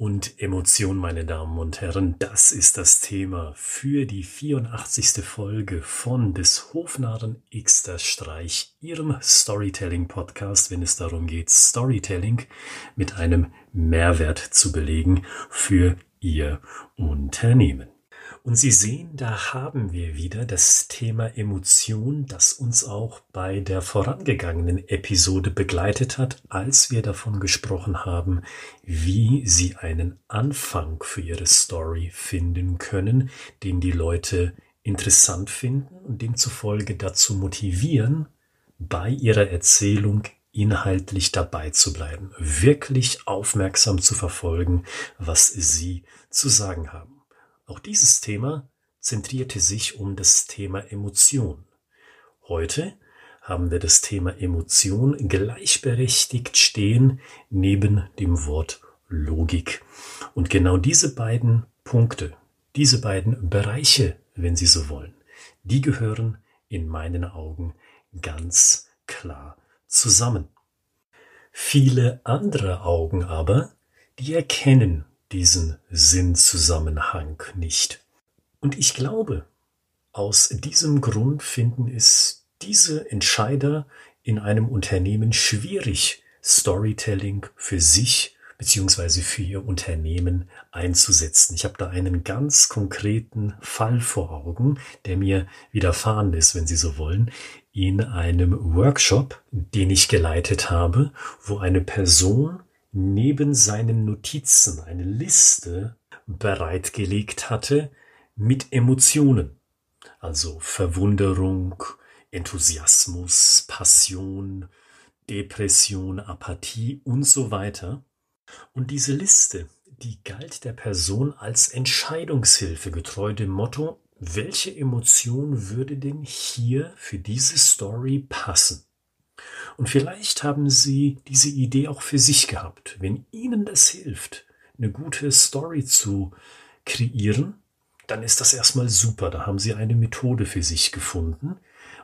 und Emotion, meine Damen und Herren, das ist das Thema für die 84. Folge von des Hofnarren Xter Streich, Ihrem Storytelling-Podcast, wenn es darum geht, Storytelling mit einem Mehrwert zu belegen für Ihr Unternehmen. Und Sie sehen, da haben wir wieder das Thema Emotion, das uns auch bei der vorangegangenen Episode begleitet hat, als wir davon gesprochen haben, wie Sie einen Anfang für Ihre Story finden können, den die Leute interessant finden und demzufolge dazu motivieren, bei ihrer Erzählung inhaltlich dabei zu bleiben, wirklich aufmerksam zu verfolgen, was Sie zu sagen haben. Auch dieses Thema zentrierte sich um das Thema Emotion. Heute haben wir das Thema Emotion gleichberechtigt stehen neben dem Wort Logik. Und genau diese beiden Punkte, diese beiden Bereiche, wenn Sie so wollen, die gehören in meinen Augen ganz klar zusammen. Viele andere Augen aber, die erkennen diesen Sinnzusammenhang nicht. Und ich glaube, aus diesem Grund finden es diese Entscheider in einem Unternehmen schwierig, Storytelling für sich beziehungsweise für ihr Unternehmen einzusetzen. Ich habe da einen ganz konkreten Fall vor Augen, der mir widerfahren ist, wenn Sie so wollen, in einem Workshop, den ich geleitet habe, wo eine Person neben seinen Notizen eine Liste bereitgelegt hatte mit Emotionen, also Verwunderung, Enthusiasmus, Passion, Depression, Apathie und so weiter. Und diese Liste, die galt der Person als Entscheidungshilfe, getreu dem Motto, welche Emotion würde denn hier für diese Story passen? Und vielleicht haben Sie diese Idee auch für sich gehabt. Wenn Ihnen das hilft, eine gute Story zu kreieren, dann ist das erstmal super. Da haben Sie eine Methode für sich gefunden.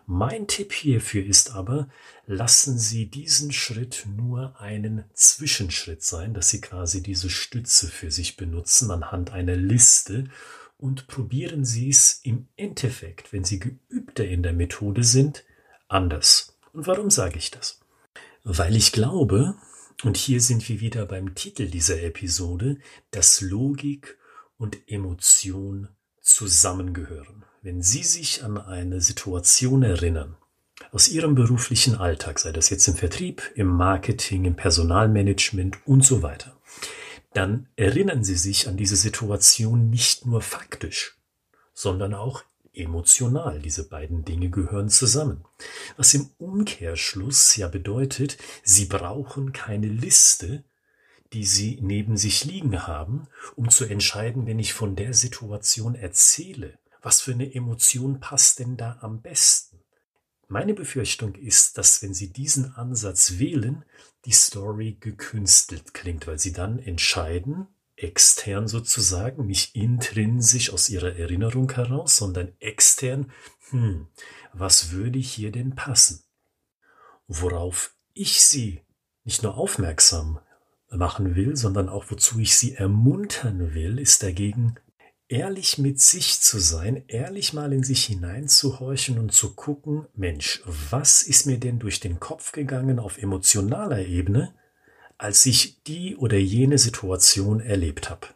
Mein Tipp hierfür ist aber, lassen Sie diesen Schritt nur einen Zwischenschritt sein, dass Sie quasi diese Stütze für sich benutzen anhand einer Liste und probieren Sie es im Endeffekt, wenn Sie geübter in der Methode sind, anders. Und warum sage ich das? Weil ich glaube, und hier sind wir wieder beim Titel dieser Episode, dass Logik und Emotion zusammengehören. Wenn Sie sich an eine Situation erinnern, aus Ihrem beruflichen Alltag, sei das jetzt im Vertrieb, im Marketing, im Personalmanagement und so weiter, dann erinnern Sie sich an diese Situation nicht nur faktisch, sondern auch emotional. Diese beiden Dinge gehören zusammen. Was im Umkehrschluss ja bedeutet, Sie brauchen keine Liste, die Sie neben sich liegen haben, um zu entscheiden, wenn ich von der Situation erzähle. Was für eine Emotion passt denn da am besten? Meine Befürchtung ist, dass wenn Sie diesen Ansatz wählen, die Story gekünstelt klingt, weil Sie dann entscheiden, extern sozusagen, nicht intrinsisch aus ihrer Erinnerung heraus, sondern extern, hm, was würde hier denn passen? Worauf ich sie nicht nur aufmerksam machen will, sondern auch wozu ich sie ermuntern will, ist dagegen ehrlich mit sich zu sein, ehrlich mal in sich hineinzuhorchen und zu gucken, Mensch, was ist mir denn durch den Kopf gegangen auf emotionaler Ebene, als ich die oder jene Situation erlebt habe.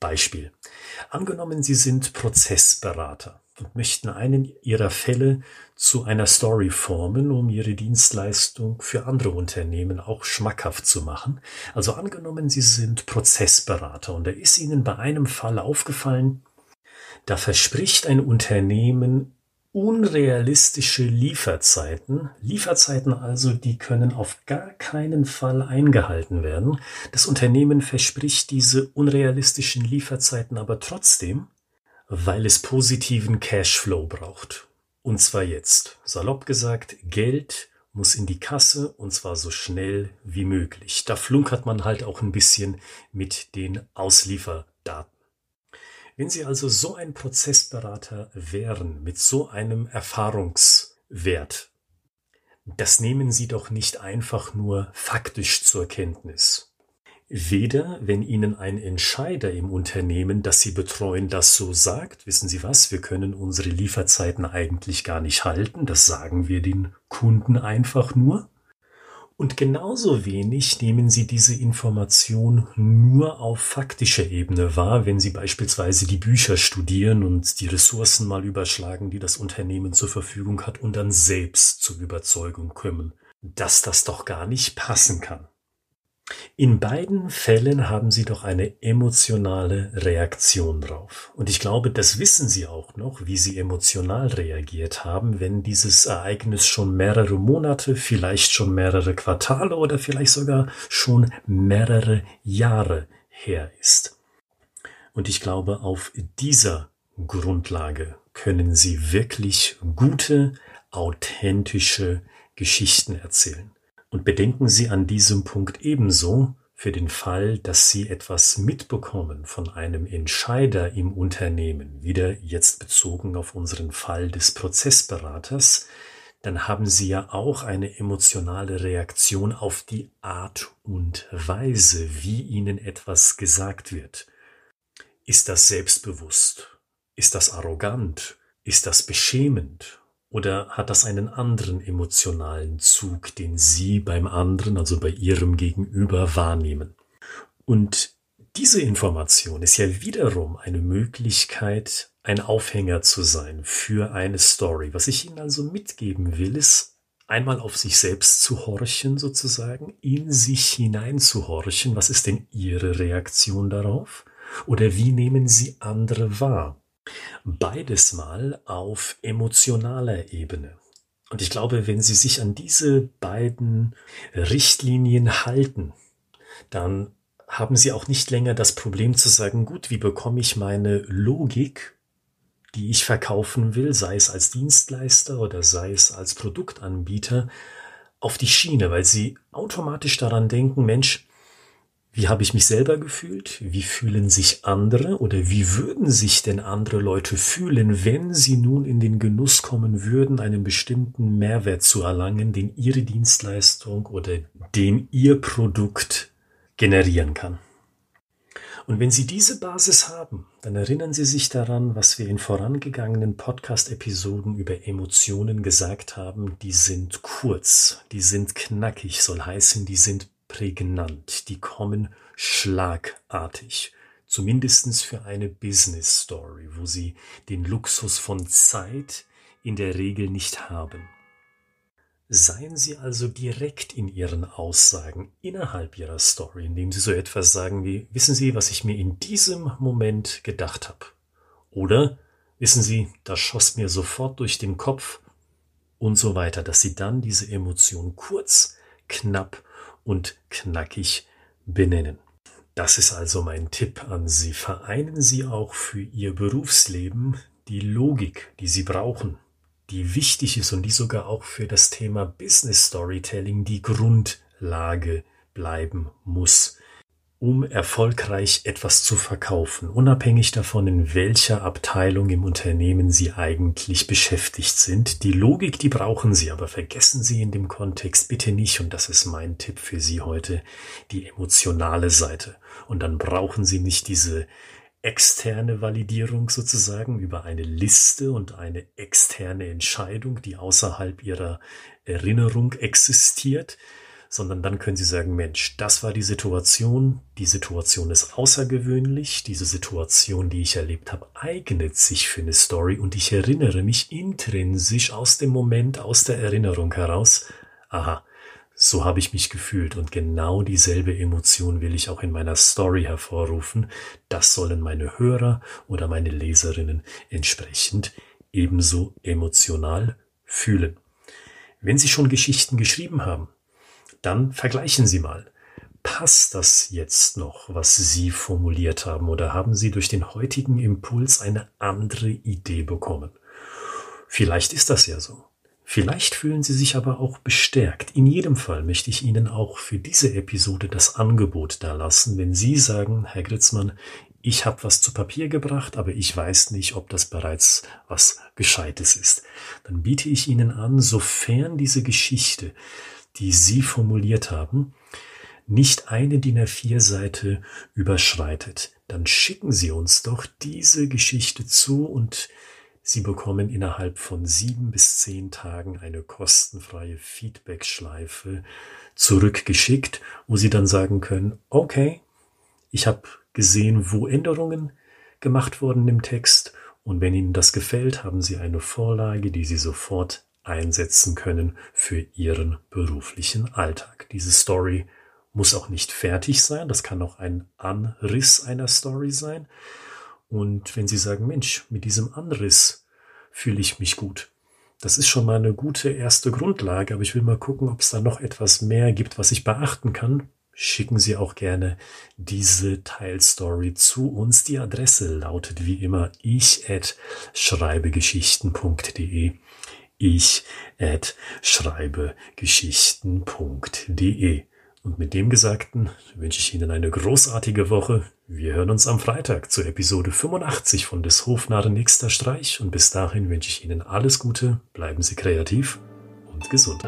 Beispiel. Angenommen, Sie sind Prozessberater und möchten einen Ihrer Fälle zu einer Story formen, um Ihre Dienstleistung für andere Unternehmen auch schmackhaft zu machen. Also angenommen, Sie sind Prozessberater und da ist Ihnen bei einem Fall aufgefallen, da verspricht ein Unternehmen unrealistische Lieferzeiten. Lieferzeiten also, die können auf gar keinen Fall eingehalten werden. Das Unternehmen verspricht diese unrealistischen Lieferzeiten aber trotzdem, weil es positiven Cashflow braucht. Und zwar jetzt. Salopp gesagt, Geld muss in die Kasse und zwar so schnell wie möglich. Da flunkert man halt auch ein bisschen mit den Auslieferdaten. Wenn Sie also so ein Prozessberater wären mit so einem Erfahrungswert, das nehmen Sie doch nicht einfach nur faktisch zur Kenntnis. Weder, wenn Ihnen ein Entscheider im Unternehmen, das Sie betreuen, das so sagt, wissen Sie was, wir können unsere Lieferzeiten eigentlich gar nicht halten, das sagen wir den Kunden einfach nur. Und genauso wenig nehmen Sie diese Information nur auf faktischer Ebene wahr, wenn Sie beispielsweise die Bücher studieren und die Ressourcen mal überschlagen, die das Unternehmen zur Verfügung hat und dann selbst zur Überzeugung kommen, dass das doch gar nicht passen kann. In beiden Fällen haben Sie doch eine emotionale Reaktion drauf. Und ich glaube, das wissen Sie auch noch, wie Sie emotional reagiert haben, wenn dieses Ereignis schon mehrere Monate, vielleicht schon mehrere Quartale oder vielleicht sogar schon mehrere Jahre her ist. Und ich glaube, auf dieser Grundlage können Sie wirklich gute, authentische Geschichten erzählen. Und bedenken Sie an diesem Punkt ebenso für den Fall, dass Sie etwas mitbekommen von einem Entscheider im Unternehmen, wieder jetzt bezogen auf unseren Fall des Prozessberaters, dann haben Sie ja auch eine emotionale Reaktion auf die Art und Weise, wie Ihnen etwas gesagt wird. Ist das selbstbewusst? Ist das arrogant? Ist das beschämend? Oder hat das einen anderen emotionalen Zug, den Sie beim anderen, also bei Ihrem Gegenüber wahrnehmen? Und diese Information ist ja wiederum eine Möglichkeit, ein Aufhänger zu sein für eine Story. Was ich Ihnen also mitgeben will, ist einmal auf sich selbst zu horchen, sozusagen, in sich hinein zu horchen. Was ist denn Ihre Reaktion darauf? Oder wie nehmen Sie andere wahr? Beides mal auf emotionaler Ebene. Und ich glaube, wenn Sie sich an diese beiden Richtlinien halten, dann haben Sie auch nicht länger das Problem zu sagen, gut, wie bekomme ich meine Logik, die ich verkaufen will, sei es als Dienstleister oder sei es als Produktanbieter, auf die Schiene, weil Sie automatisch daran denken, Mensch, wie habe ich mich selber gefühlt? Wie fühlen sich andere oder wie würden sich denn andere Leute fühlen, wenn sie nun in den Genuss kommen würden, einen bestimmten Mehrwert zu erlangen, den ihre Dienstleistung oder den ihr Produkt generieren kann? Und wenn Sie diese Basis haben, dann erinnern Sie sich daran, was wir in vorangegangenen Podcast-Episoden über Emotionen gesagt haben. Die sind kurz, die sind knackig, soll heißen, die sind prägnant, die kommen schlagartig. Zumindestens für eine Business Story, wo sie den Luxus von Zeit in der Regel nicht haben. Seien Sie also direkt in Ihren Aussagen innerhalb Ihrer Story, indem Sie so etwas sagen wie, wissen Sie, was ich mir in diesem Moment gedacht habe? Oder, wissen Sie, das schoss mir sofort durch den Kopf und so weiter, dass Sie dann diese Emotion kurz, knapp und knackig benennen. Das ist also mein Tipp an Sie. Vereinen Sie auch für Ihr Berufsleben die Logik, die Sie brauchen, die wichtig ist und die sogar auch für das Thema Business Storytelling die Grundlage bleiben muss um erfolgreich etwas zu verkaufen, unabhängig davon, in welcher Abteilung im Unternehmen Sie eigentlich beschäftigt sind. Die Logik, die brauchen Sie, aber vergessen Sie in dem Kontext bitte nicht, und das ist mein Tipp für Sie heute, die emotionale Seite. Und dann brauchen Sie nicht diese externe Validierung sozusagen über eine Liste und eine externe Entscheidung, die außerhalb Ihrer Erinnerung existiert, sondern dann können Sie sagen, Mensch, das war die Situation, die Situation ist außergewöhnlich, diese Situation, die ich erlebt habe, eignet sich für eine Story. Und ich erinnere mich intrinsisch aus dem Moment, aus der Erinnerung heraus, aha, so habe ich mich gefühlt. Und genau dieselbe Emotion will ich auch in meiner Story hervorrufen. Das sollen meine Hörer oder meine Leserinnen entsprechend ebenso emotional fühlen. Wenn Sie schon Geschichten geschrieben haben, dann vergleichen Sie mal. Passt das jetzt noch, was Sie formuliert haben, oder haben Sie durch den heutigen Impuls eine andere Idee bekommen? Vielleicht ist das ja so. Vielleicht fühlen Sie sich aber auch bestärkt. In jedem Fall möchte ich Ihnen auch für diese Episode das Angebot da lassen, wenn Sie sagen, Herr Gritzmann, ich habe was zu Papier gebracht, aber ich weiß nicht, ob das bereits was Gescheites ist. Dann biete ich Ihnen an, sofern diese Geschichte die Sie formuliert haben, nicht eine DIN A4-Seite überschreitet, dann schicken Sie uns doch diese Geschichte zu und Sie bekommen innerhalb von sieben bis zehn Tagen eine kostenfreie Feedback-Schleife zurückgeschickt, wo Sie dann sagen können, okay, ich habe gesehen, wo Änderungen gemacht wurden im Text und wenn Ihnen das gefällt, haben Sie eine Vorlage, die Sie sofort einsetzen können für Ihren beruflichen Alltag. Diese Story muss auch nicht fertig sein, das kann auch ein Anriss einer Story sein. Und wenn Sie sagen, Mensch, mit diesem Anriss fühle ich mich gut, das ist schon mal eine gute erste Grundlage, aber ich will mal gucken, ob es da noch etwas mehr gibt, was ich beachten kann. Schicken Sie auch gerne diese Teilstory zu uns. Die Adresse lautet wie immer ich at schreibegeschichten.de ich at schreibegeschichten.de. Und mit dem Gesagten wünsche ich Ihnen eine großartige Woche. Wir hören uns am Freitag zur Episode 85 von des Hofnarren nächster Streich und bis dahin wünsche ich Ihnen alles Gute, bleiben Sie kreativ und gesund.